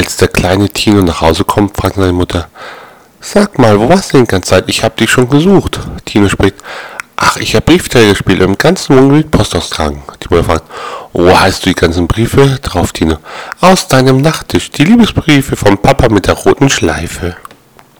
Als der kleine Tino nach Hause kommt, fragt seine Mutter, Sag mal, wo warst du denn die ganze Zeit? Ich hab dich schon gesucht. Tino spricht, Ach, ich hab Briefträger gespielt im ganzen Wohngebiet Post austragen. Die Mutter fragt, Wo hast du die ganzen Briefe? Drauf Tino, Aus deinem Nachttisch, die Liebesbriefe vom Papa mit der roten Schleife.